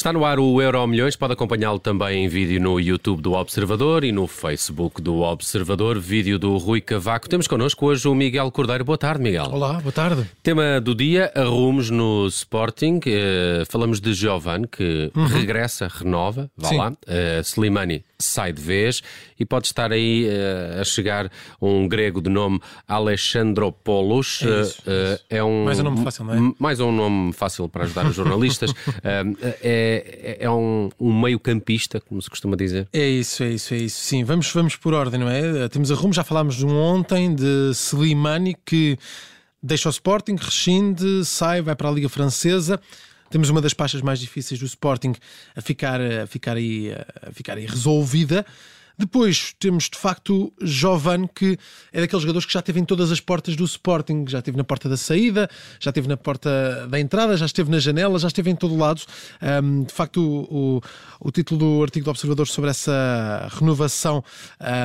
Está no ar o Euro Milhões, pode acompanhá-lo também em vídeo no YouTube do Observador e no Facebook do Observador, vídeo do Rui Cavaco. Temos connosco hoje o Miguel Cordeiro. Boa tarde, Miguel. Olá, boa tarde. Tema do dia, arrumos no Sporting. Uh, falamos de Giovanni, que uhum. regressa, renova, vá Sim. lá. Uh, Slimani sai de vez e pode estar aí uh, a chegar um grego de nome Alexandropoulos. É, isso, isso. é um mais um nome fácil, não é? Mais um nome fácil para ajudar os jornalistas. é é, é um, um meio-campista, como se costuma dizer. É isso, é isso, é isso. Sim, vamos, vamos por ordem, não é? Temos a rumo, já falámos de um ontem, de Slimani, que deixa o Sporting, rescinde, sai, vai para a Liga Francesa. Temos uma das pastas mais difíceis do Sporting a ficar, a ficar, aí, a ficar aí resolvida. Depois temos de facto Jovan, que é daqueles jogadores que já esteve em todas as portas do Sporting, já esteve na porta da saída, já esteve na porta da entrada, já esteve na janela, já esteve em todo lado. Um, de facto, o, o, o, título do artigo do Observador sobre essa renovação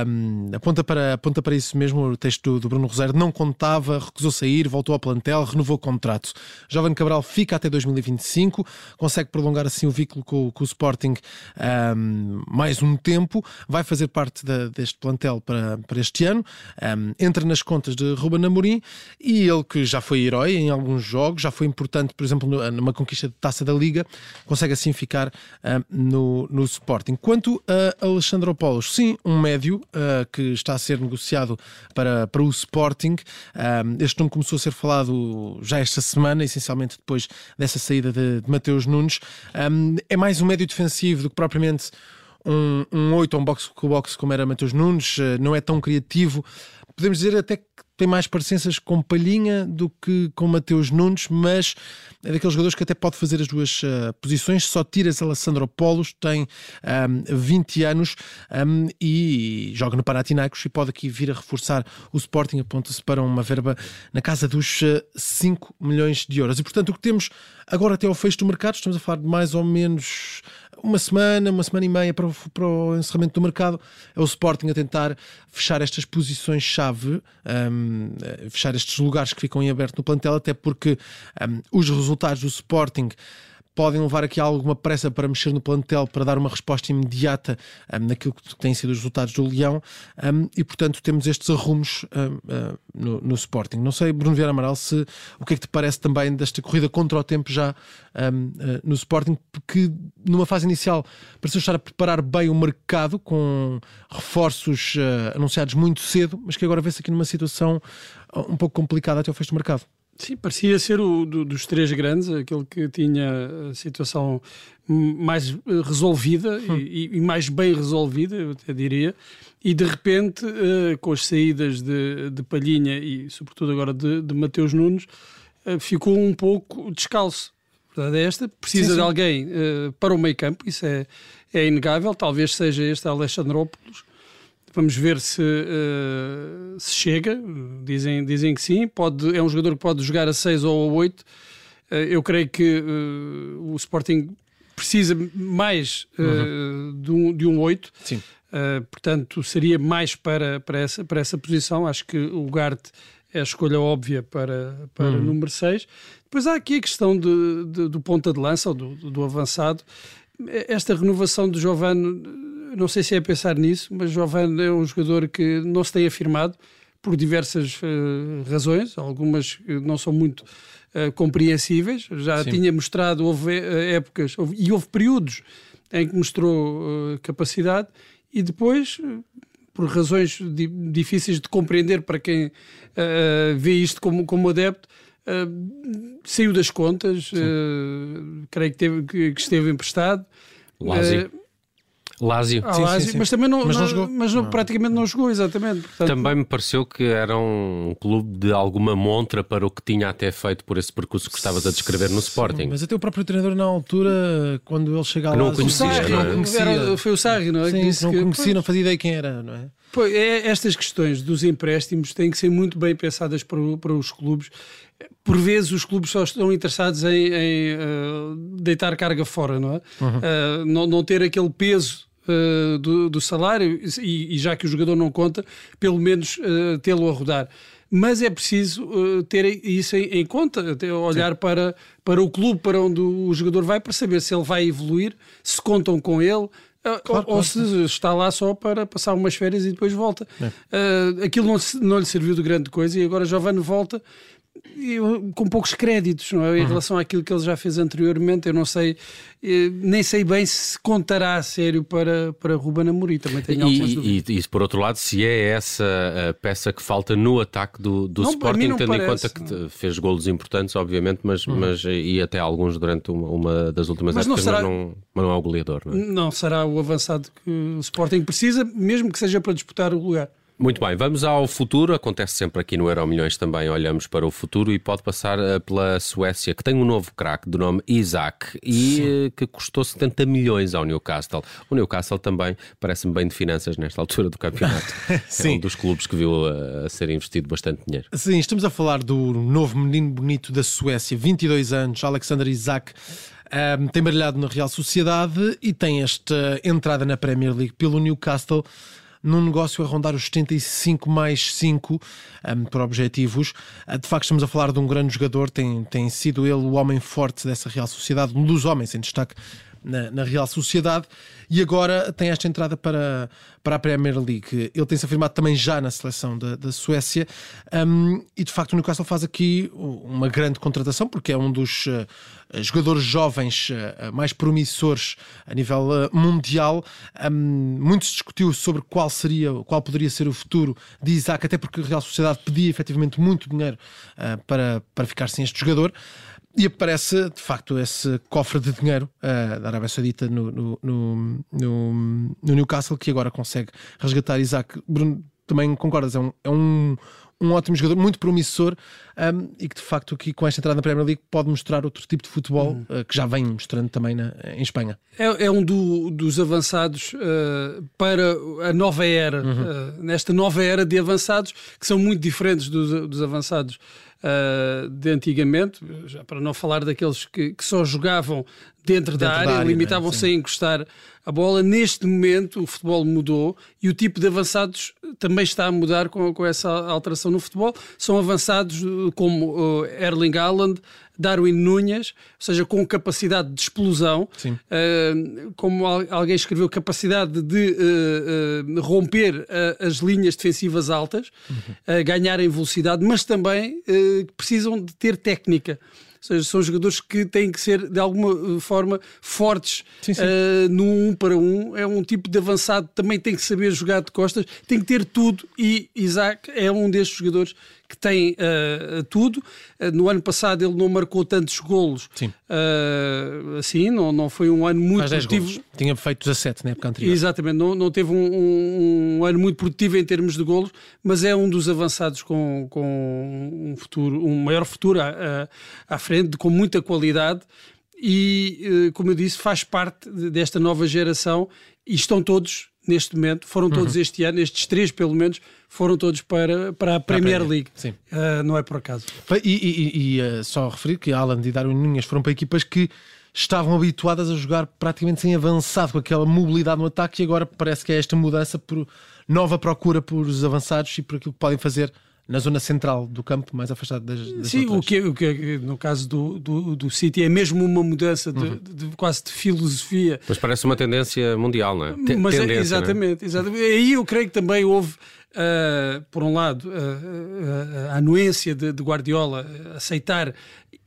um, aponta, para, aponta para isso mesmo. O texto do Bruno Rosário não contava, recusou sair, voltou ao plantel, renovou o contrato. Jovan Cabral fica até 2025, consegue prolongar assim o vínculo com, com o Sporting um, mais um tempo, vai fazer fazer parte da, deste plantel para, para este ano, um, entra nas contas de Ruben Amorim e ele que já foi herói em alguns jogos, já foi importante, por exemplo, numa conquista de taça da Liga, consegue assim ficar um, no, no Sporting. Quanto a Alexandropoulos, sim, um médio uh, que está a ser negociado para, para o Sporting. Um, este nome começou a ser falado já esta semana, essencialmente depois dessa saída de, de Mateus Nunes. é mais um médio defensivo do que propriamente um, um 8 ou um box com box como era Matheus Nunes, eh, não é tão criativo. Podemos dizer até que tem mais parecenças com Palhinha do que com Mateus Nunes, mas é daqueles jogadores que até pode fazer as duas uh, posições. Só tiras Alessandro Polos, tem um, 20 anos um, e joga no Panathinaikos e pode aqui vir a reforçar o Sporting. Aponta-se para uma verba na casa dos uh, 5 milhões de euros. E portanto, o que temos agora até ao fecho do mercado, estamos a falar de mais ou menos uma semana, uma semana e meia para o, para o encerramento do mercado, é o Sporting a tentar fechar estas posições-chave, um, fechar estes lugares que ficam em aberto no plantel, até porque um, os resultados do Sporting podem levar aqui alguma pressa para mexer no plantel, para dar uma resposta imediata um, naquilo que têm sido os resultados do Leão um, e, portanto, temos estes arrumos um, uh, no, no, Sporting. Não sei, Bruno Vieira Amaral, se, o que é que te parece também desta corrida contra o tempo já uh, no Sporting, porque numa fase inicial pareceu estar a preparar bem o mercado com reforços uh, anunciados muito cedo, mas que agora vê-se aqui numa situação um pouco complicada até o fecho do mercado. Sim, parecia ser o do, dos três grandes, aquele que tinha a situação mais eh, resolvida hum. e, e, mais bem resolvida, eu até diria, e de repente, uh, com as saídas de, de Palhinha e sobretudo agora de, de Mateus Nunes, uh, ficou um pouco descalço. A verdade é esta, precisa sim, sim. de alguém uh, para o meio campo, isso é, é inegável, talvez seja este Alexandrópolis, Vamos ver se, uh, se chega. Dizem, dizem que sim. Pode, é um jogador que pode jogar a 6 ou a 8. Uh, eh, eu creio que uh, o Sporting precisa mais uhum. de, um, de um 8. Sim. portanto, seria mais para, para, essa, para essa posição. Acho que o Garte é a escolha óbvia para, para uhum. o número 6. Depois há aqui a questão de, de, do ponta de lança ou do, do avançado. Esta renovação do Giovanni não sei se é pensar nisso, mas Giovanni é um jogador que não se tem afirmado por diversas uh, razões, algumas não são muito uh, compreensíveis. Já Sim. tinha mostrado, houve uh, épocas houve, e houve períodos em que mostrou capacidade e depois, por razões di difíceis de compreender para quem vê isto como, como adepto, saiu das contas, creio que, teve, que, que esteve emprestado. Lásio. Lásio. Ah, sim, Lásio, sim, sim. mas também não, mas não, não jogou. Mas não, praticamente não jogou, exatamente. Portanto, também me pareceu que era um clube de alguma montra para o que tinha até feito por esse percurso que estavas a descrever no Sporting. mas até o próprio treinador, na altura, quando ele chega lá, não o conhecia, Sarri, não, é? não conhecia. Era, foi o Sarri, não é? Sim, que não que, conhecia, pois, não fazia ideia quem era, não é? Pois, é, estas questões dos empréstimos têm que ser muito bem pensadas para, para os clubes. Por vezes os clubes só estão interessados em, em uh, deitar carga fora, não é? Uhum. Uh, não, não ter aquele peso uh, do, do, salário e, e, já que o jogador não conta, pelo menos uh, tê-lo a rodar. mas é preciso uh, ter isso em, em conta, olhar para, para o clube para onde o jogador vai para saber se ele vai evoluir, se contam com ele. Uh, claro, ou, claro. se está lá só para passar umas férias e depois volta. É. Uh, aquilo não, não, lhe serviu de grande coisa e agora Giovanni volta com poucos créditos não é? em uhum. relação àquilo que ele já fez anteriormente. Eu não sei, eh, nem sei bem se contará a sério para, para Ruben Amorim. Também tenho algumas e, dúvidas. E, e, por outro lado, se é essa a peça que falta no ataque do, do não, Sporting, tendo parece, em conta que fez golos importantes, obviamente, mas, uhum. mas e até alguns durante uma, uma das últimas mas épocas, não será, mas, não, mas não é o goleador. Não, é? não será o avançado que o Sporting precisa, mesmo que seja para disputar o lugar. Muito bem, vamos ao futuro. Acontece sempre aqui no Euro Milhões também, olhamos para o futuro e pode passar eh, pela Suécia, que tem um novo craque de nome Isaac e Sim. Eh, que custou 70 milhões ao Newcastle. O Newcastle também parece-me bem de finanças nesta altura do campeonato. Sim. É um dos clubes que viu a, eh, a ser investido bastante dinheiro. Sim, estamos a falar do novo menino bonito da Suécia, 22 anos, Alexander Isaac. Um, tem brilhado na Real Sociedade e tem esta entrada na Premier League pelo Newcastle num negócio a rondar os 75 mais 5 um, por objetivos. Uh, de facto, estamos a falar de um grande jogador, tem, tem sido ele o homem forte dessa Real Sociedade, um dos homens em destaque na, na, Real Sociedade e agora tem esta entrada para, para a Premier League. Ele tem-se afirmado também já na seleção da, da Suécia um, e de facto o Newcastle faz aqui uma grande contratação porque é um dos uh, jogadores jovens uh, mais promissores a nível uh, mundial. Um, muito se discutiu sobre qual seria, qual poderia ser o futuro de Isaac, até porque a Real Sociedade pedia efetivamente muito dinheiro para, para ficar sem este jogador. E aparece, de facto, esse cofre de dinheiro uh, da Arábia Saudita no, no, no, no, Newcastle, que agora consegue resgatar Isaac. Bruno, também concordas? É um, é um, um ótimo jogador, muito promissor um, e que, de facto, aqui com esta entrada na Premier League pode mostrar outro tipo de futebol uhum. uh, que já vem mostrando também na, em Espanha. É, é um do, dos avançados uh, para a nova era, uhum. nesta nova era de avançados que são muito diferentes dos, dos avançados uh, de antigamente, já para não falar daqueles que, que só jogavam dentro, dentro da área, área limitavam-se a encostar a bola. Neste momento o futebol mudou e o tipo de avançados também está a mudar com, com essa alteração no futebol. São avançados como uh, Erling Haaland, Darwin Núñez, ou seja, com capacidade de explosão, uh, como alguém escreveu, capacidade de uh, romper as linhas defensivas altas, uhum. ganhar em velocidade, mas também precisam de ter técnica. Ou seja, são jogadores que têm que ser de alguma forma fortes sim, sim. Uh, no um para um. É um tipo de avançado, também tem que saber jogar de costas, tem que ter tudo. E Isaac é um destes jogadores que tem uh, tudo. Uh, no ano passado ele não marcou tantos golos. Sim. Uh, assim, não, não foi um ano muito produtivo. Tinha feito 17 na época anterior. Exatamente, não, não teve um, um, um, ano muito produtivo em termos de golos, mas é um dos avançados com, com um futuro, um maior futuro à, à frente, com muita qualidade e, como eu disse, faz parte desta nova geração e estão todos neste momento, foram todos uhum. este ano, estes três pelo menos, foram todos para, para a Premier League. Sim. Uh, não é por acaso. E, e, e uh, só referir que Alan e Darwin Nunes foram para equipas que estavam habituadas a jogar praticamente sem avançado, com aquela mobilidade no ataque, e agora parece que é esta mudança por nova procura por os avançados e por aquilo que podem fazer na zona central do campo, mais afastado das, das Sim, o que, é, o que é, no caso do, do, do City é mesmo uma mudança de, uhum. de, de, quase de filosofia. Mas parece uma tendência mundial, não é? Mas é, tendência, exatamente, é? exatamente. Aí eu creio que também houve, uh, por um lado, uh, a anuência de, de Guardiola aceitar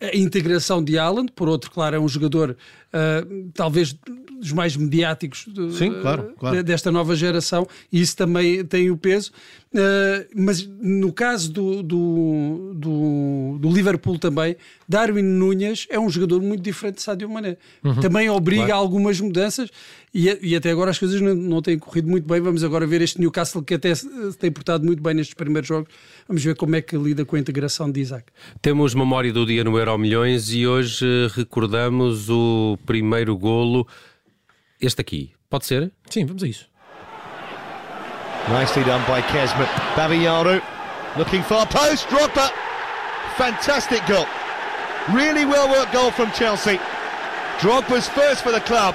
a integração de Haaland, por outro, claro, é um jogador talvez dos mais mediáticos Sim, claro, claro. desta nova geração, e isso também tem o peso. Mas no caso do, do, do, do, Liverpool também, Darwin Núñez é um jogador muito diferente de Sadio Mané. Uhum, também obriga claro. a algumas mudanças e, e, até agora as coisas não, não, têm corrido muito bem. Vamos agora ver este Newcastle que até se tem portado muito bem nestes primeiros jogos. Vamos ver como é que lida com a integração de Isaac. Temos memória do dia no Euro Milhões e hoje recordamos o primeiro golo. Este aqui, pode ser? Sim, vamos a isso. Nicely done by Kesmet. Babiyaru looking far post. Drogba. Fantastic goal. Really well worked goal from Chelsea. Drogba's first for the club.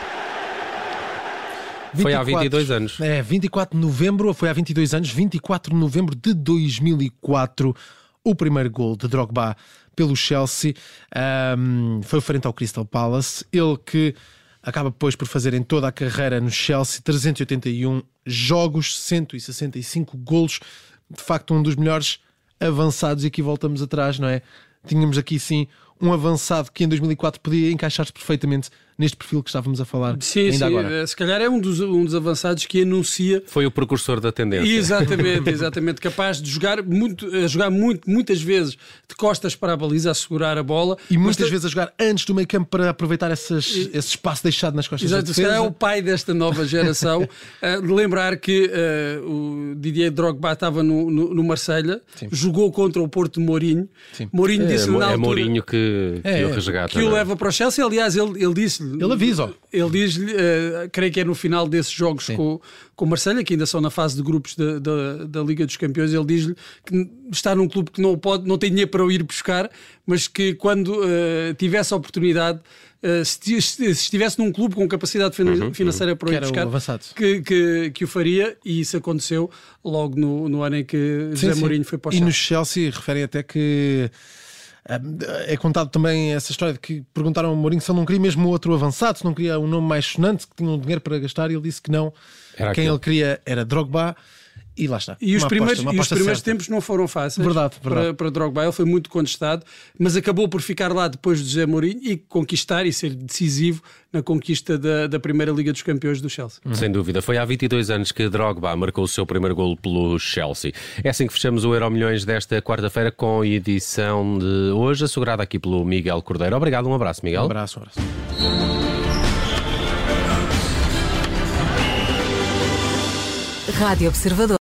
24, foi há 22 anos. É, 24 de novembro, foi há 22 anos, 24 de novembro de 2004. o primeiro gol de Drogba pelo Chelsea. Um, foi frente ao Crystal Palace. Ele que acaba depois por fazer em toda a carreira no Chelsea 381 jogos, 165 golos. De facto, um dos melhores avançados. E aqui voltamos atrás, não é? Tínhamos aqui sim um avançado que em 2004 podia encaixar-se perfeitamente neste perfil que estávamos a falar sim, ainda sim, agora. Se calhar é um dos, um dos avançados que anuncia. Foi o precursor da tendência. Exatamente, exatamente. Capaz de jogar, muito, jogar muito, muitas vezes de costas para a baliza, a segurar a bola. E muitas vezes a jogar antes do meio campo para aproveitar essas, e... esse espaço deixado nas costas Exato, da defesa. Se calhar é o pai desta nova geração. uh, lembrar que uh, o Didier Drogba estava no, no, no Marselha, jogou contra o Porto de Mourinho. Sim. Mourinho é, disse na é altura, Mourinho que, que é, o resgata. Que o leva para o Chelsea. Aliás, ele, ele disse Ele avisa. Ele diz-lhe, uh, creio que é no final desses jogos com, com o Marselha, que ainda são na fase de grupos da, da, da Liga dos Campeões, ele diz-lhe que está num clube que não pode, não tem dinheiro para o ir buscar, mas que quando uh, tivesse a oportunidade, uh, se, se, estivesse num clube com capacidade uhum, financeira uhum. para o ir buscar, que, que, que, o faria, e isso aconteceu logo no, no ano em que sim, José sim. Mourinho foi para o E no Chelsea referem até que é contado também essa história de que perguntaram ao Mourinho se ele não queria mesmo outro avançado, se não queria um nome mais sonante, que tinha um dinheiro para gastar, e ele disse que não. Era Quem aquele. ele queria era Drogba. E lá está. E os primeiros, aposta, e os primeiros certa. tempos não foram fáceis Verdade, verdade. Para, para Drogba. Ele foi muito contestado, mas acabou por ficar lá depois de José Mourinho e conquistar e ser decisivo na conquista da, da Primeira Liga dos Campeões do Chelsea. Sem dúvida. Foi há 22 anos que Drogba marcou o seu primeiro golo pelo Chelsea. É assim que fechamos o Euro Milhões desta quarta-feira com a edição de hoje, assegurada aqui pelo Miguel Cordeiro. Obrigado, um abraço, Miguel. Um abraço, um abraço. Rádio Observador.